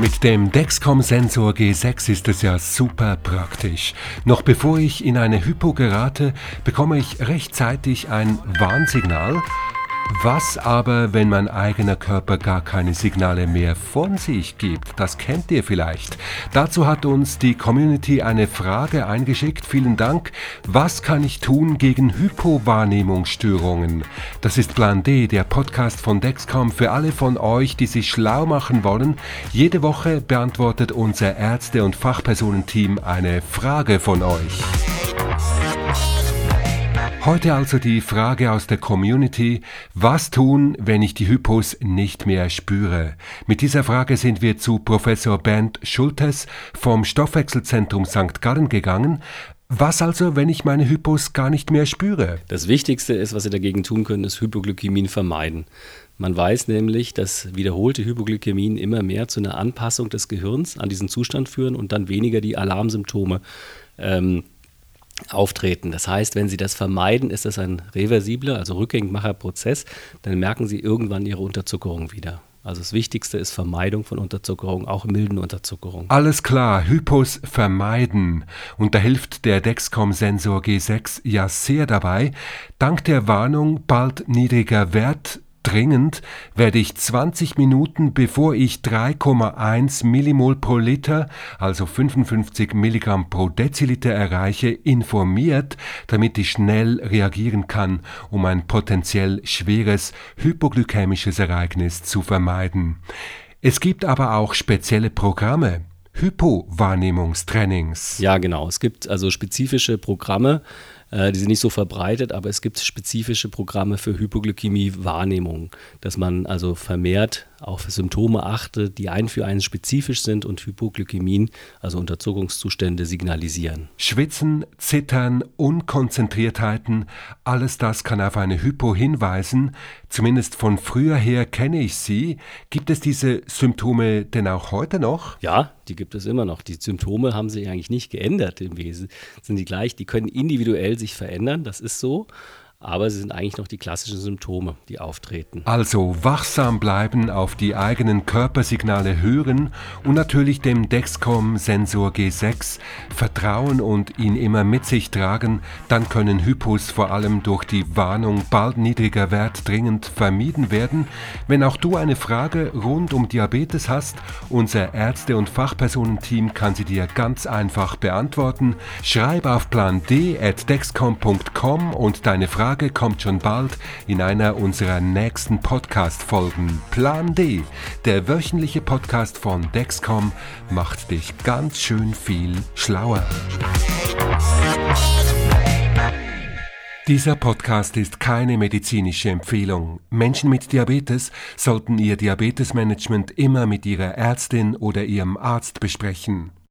Mit dem Dexcom-Sensor G6 ist es ja super praktisch. Noch bevor ich in eine Hypo gerate, bekomme ich rechtzeitig ein Warnsignal was aber, wenn mein eigener Körper gar keine Signale mehr von sich gibt? Das kennt ihr vielleicht. Dazu hat uns die Community eine Frage eingeschickt. Vielen Dank. Was kann ich tun gegen Hypowahrnehmungsstörungen? Das ist Plan D, der Podcast von Dexcom für alle von euch, die sich schlau machen wollen. Jede Woche beantwortet unser Ärzte- und Fachpersonenteam eine Frage von euch. Heute also die Frage aus der Community, was tun, wenn ich die Hypos nicht mehr spüre? Mit dieser Frage sind wir zu Professor Bernd Schultes vom Stoffwechselzentrum St. Gallen gegangen. Was also, wenn ich meine Hypos gar nicht mehr spüre? Das Wichtigste ist, was Sie dagegen tun können, ist Hypoglykämien vermeiden. Man weiß nämlich, dass wiederholte Hypoglykämien immer mehr zu einer Anpassung des Gehirns an diesen Zustand führen und dann weniger die Alarmsymptome ähm, auftreten. Das heißt, wenn Sie das vermeiden, ist das ein reversibler, also rückgängigmacher Prozess, dann merken Sie irgendwann Ihre Unterzuckerung wieder. Also das Wichtigste ist Vermeidung von Unterzuckerung, auch milden Unterzuckerung. Alles klar, Hypos vermeiden. Und da hilft der Dexcom-Sensor G6 ja sehr dabei. Dank der Warnung bald niedriger Wert Dringend werde ich 20 Minuten bevor ich 3,1 Millimol pro Liter, also 55 Milligramm pro Deziliter erreiche, informiert, damit ich schnell reagieren kann, um ein potenziell schweres hypoglykämisches Ereignis zu vermeiden. Es gibt aber auch spezielle Programme, Hypowahrnehmungstrainings. Ja, genau. Es gibt also spezifische Programme, äh, die sind nicht so verbreitet, aber es gibt spezifische Programme für Hypoglykämie-Wahrnehmung, dass man also vermehrt auf Symptome achtet, die ein für einen spezifisch sind und Hypoglykämien, also Unterzuckungszustände, signalisieren. Schwitzen, Zittern, Unkonzentriertheiten, alles das kann auf eine Hypo hinweisen. Zumindest von früher her kenne ich sie. Gibt es diese Symptome denn auch heute noch? Ja, die gibt es immer noch. Die Symptome haben sich eigentlich nicht geändert im Wesen. Sind die gleich, die können individuell sich verändern, das ist so aber sie sind eigentlich noch die klassischen Symptome, die auftreten. Also wachsam bleiben, auf die eigenen Körpersignale hören und natürlich dem Dexcom-Sensor G6 vertrauen und ihn immer mit sich tragen, dann können Hypos vor allem durch die Warnung bald niedriger Wert dringend vermieden werden. Wenn auch du eine Frage rund um Diabetes hast, unser Ärzte- und Fachpersonenteam kann sie dir ganz einfach beantworten. Schreib auf plan d at dexcom.com und deine Frage Frage kommt schon bald in einer unserer nächsten Podcast-Folgen. Plan D, der wöchentliche Podcast von Dexcom, macht dich ganz schön viel schlauer. Dieser Podcast ist keine medizinische Empfehlung. Menschen mit Diabetes sollten ihr Diabetesmanagement immer mit ihrer Ärztin oder ihrem Arzt besprechen.